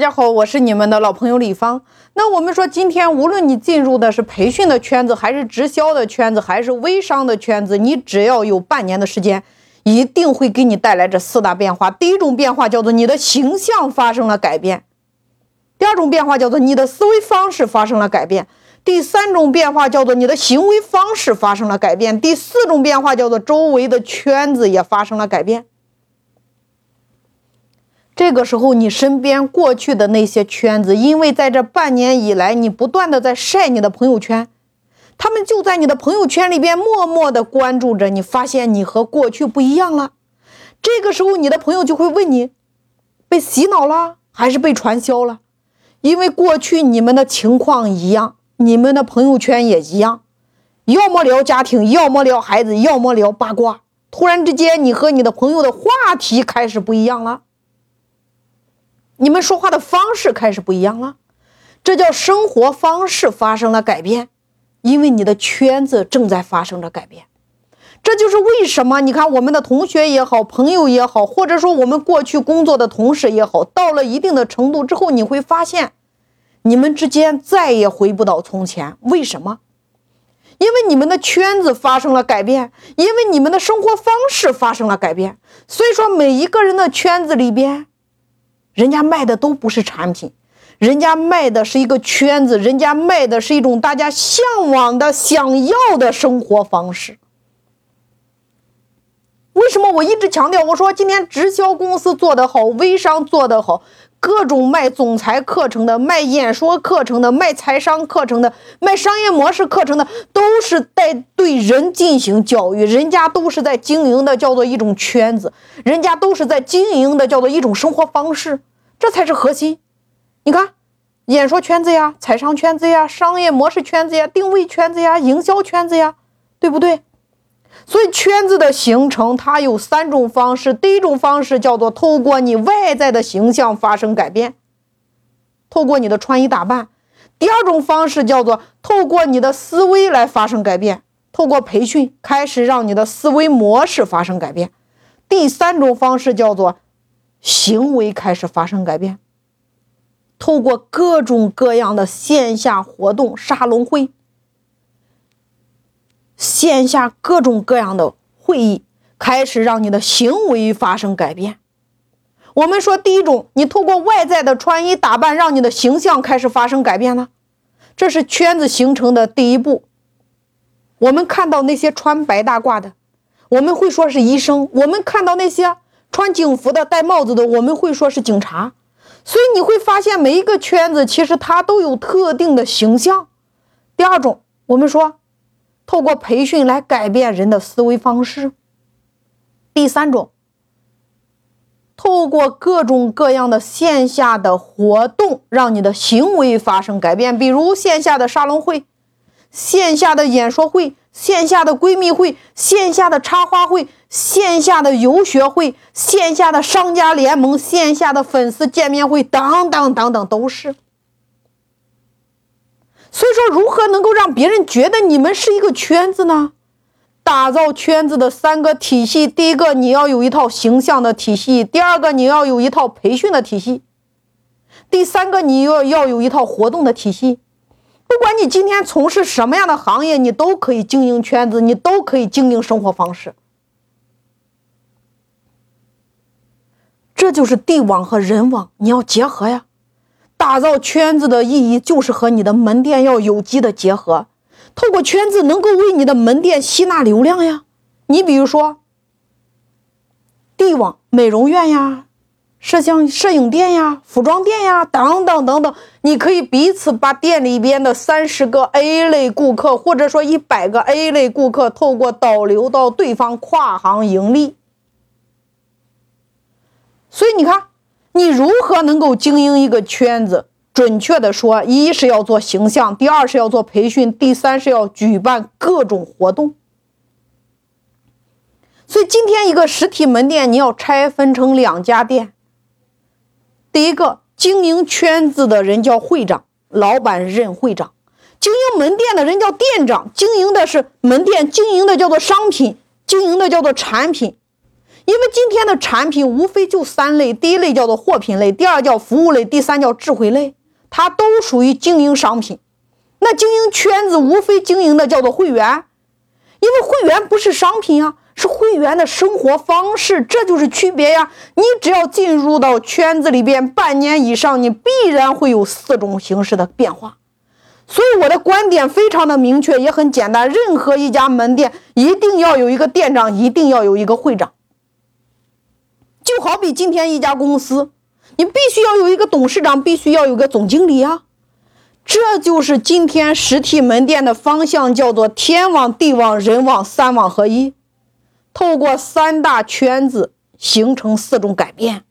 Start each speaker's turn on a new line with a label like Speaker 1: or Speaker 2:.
Speaker 1: 大家好，我是你们的老朋友李芳。那我们说，今天无论你进入的是培训的圈子，还是直销的圈子，还是微商的圈子，你只要有半年的时间，一定会给你带来这四大变化。第一种变化叫做你的形象发生了改变；第二种变化叫做你的思维方式发生了改变；第三种变化叫做你的行为方式发生了改变；第四种变化叫做周围的圈子也发生了改变。这个时候，你身边过去的那些圈子，因为在这半年以来，你不断的在晒你的朋友圈，他们就在你的朋友圈里边默默的关注着你，发现你和过去不一样了。这个时候，你的朋友就会问你，被洗脑了还是被传销了？因为过去你们的情况一样，你们的朋友圈也一样，要么聊家庭，要么聊孩子，要么聊八卦。突然之间，你和你的朋友的话题开始不一样了。你们说话的方式开始不一样了，这叫生活方式发生了改变，因为你的圈子正在发生着改变。这就是为什么你看我们的同学也好，朋友也好，或者说我们过去工作的同事也好，到了一定的程度之后，你会发现，你们之间再也回不到从前。为什么？因为你们的圈子发生了改变，因为你们的生活方式发生了改变。所以说，每一个人的圈子里边。人家卖的都不是产品，人家卖的是一个圈子，人家卖的是一种大家向往的、想要的生活方式。为什么我一直强调？我说今天直销公司做得好，微商做得好，各种卖总裁课程的、卖演说课程的、卖财商课程的、卖商业模式课程的，都是在对人进行教育。人家都是在经营的，叫做一种圈子；人家都是在经营的，叫做一种生活方式。这才是核心，你看，演说圈子呀，财商圈子呀，商业模式圈子呀，定位圈子呀，营销圈子呀，对不对？所以圈子的形成，它有三种方式。第一种方式叫做透过你外在的形象发生改变，透过你的穿衣打扮；第二种方式叫做透过你的思维来发生改变，透过培训开始让你的思维模式发生改变；第三种方式叫做。行为开始发生改变，透过各种各样的线下活动、沙龙会、线下各种各样的会议，开始让你的行为发生改变。我们说，第一种，你通过外在的穿衣打扮，让你的形象开始发生改变了，这是圈子形成的第一步。我们看到那些穿白大褂的，我们会说是医生；我们看到那些。穿警服的、戴帽子的，我们会说是警察。所以你会发现，每一个圈子其实它都有特定的形象。第二种，我们说透过培训来改变人的思维方式。第三种，透过各种各样的线下的活动，让你的行为发生改变，比如线下的沙龙会、线下的演说会。线下的闺蜜会、线下的插花会、线下的游学会、线下的商家联盟、线下的粉丝见面会等等等等，都是。所以说，如何能够让别人觉得你们是一个圈子呢？打造圈子的三个体系：第一个，你要有一套形象的体系；第二个，你要有一套培训的体系；第三个，你要要有一套活动的体系。不管你今天从事什么样的行业，你都可以经营圈子，你都可以经营生活方式。这就是地网和人网，你要结合呀。打造圈子的意义就是和你的门店要有机的结合，透过圈子能够为你的门店吸纳流量呀。你比如说，地网美容院呀。摄像摄影店呀，服装店呀，等等等等，你可以彼此把店里边的三十个 A 类顾客，或者说一百个 A 类顾客，透过导流到对方跨行盈利。所以你看，你如何能够经营一个圈子？准确的说，一是要做形象，第二是要做培训，第三是要举办各种活动。所以今天一个实体门店，你要拆分成两家店。第一个经营圈子的人叫会长，老板任会长；经营门店的人叫店长，经营的是门店，经营的叫做商品，经营的叫做产品。因为今天的产品无非就三类：第一类叫做货品类，第二叫服务类，第三叫智慧类，它都属于经营商品。那经营圈子无非经营的叫做会员，因为会员不是商品啊，是会员的生活方式，这就是区别呀。你只要进入到圈子里边半年以上，你必然会有四种形式的变化。所以我的观点非常的明确，也很简单。任何一家门店一定要有一个店长，一定要有一个会长。就好比今天一家公司，你必须要有一个董事长，必须要有个总经理啊。这就是今天实体门店的方向，叫做天网、地网、人网三网合一，透过三大圈子形成四种改变。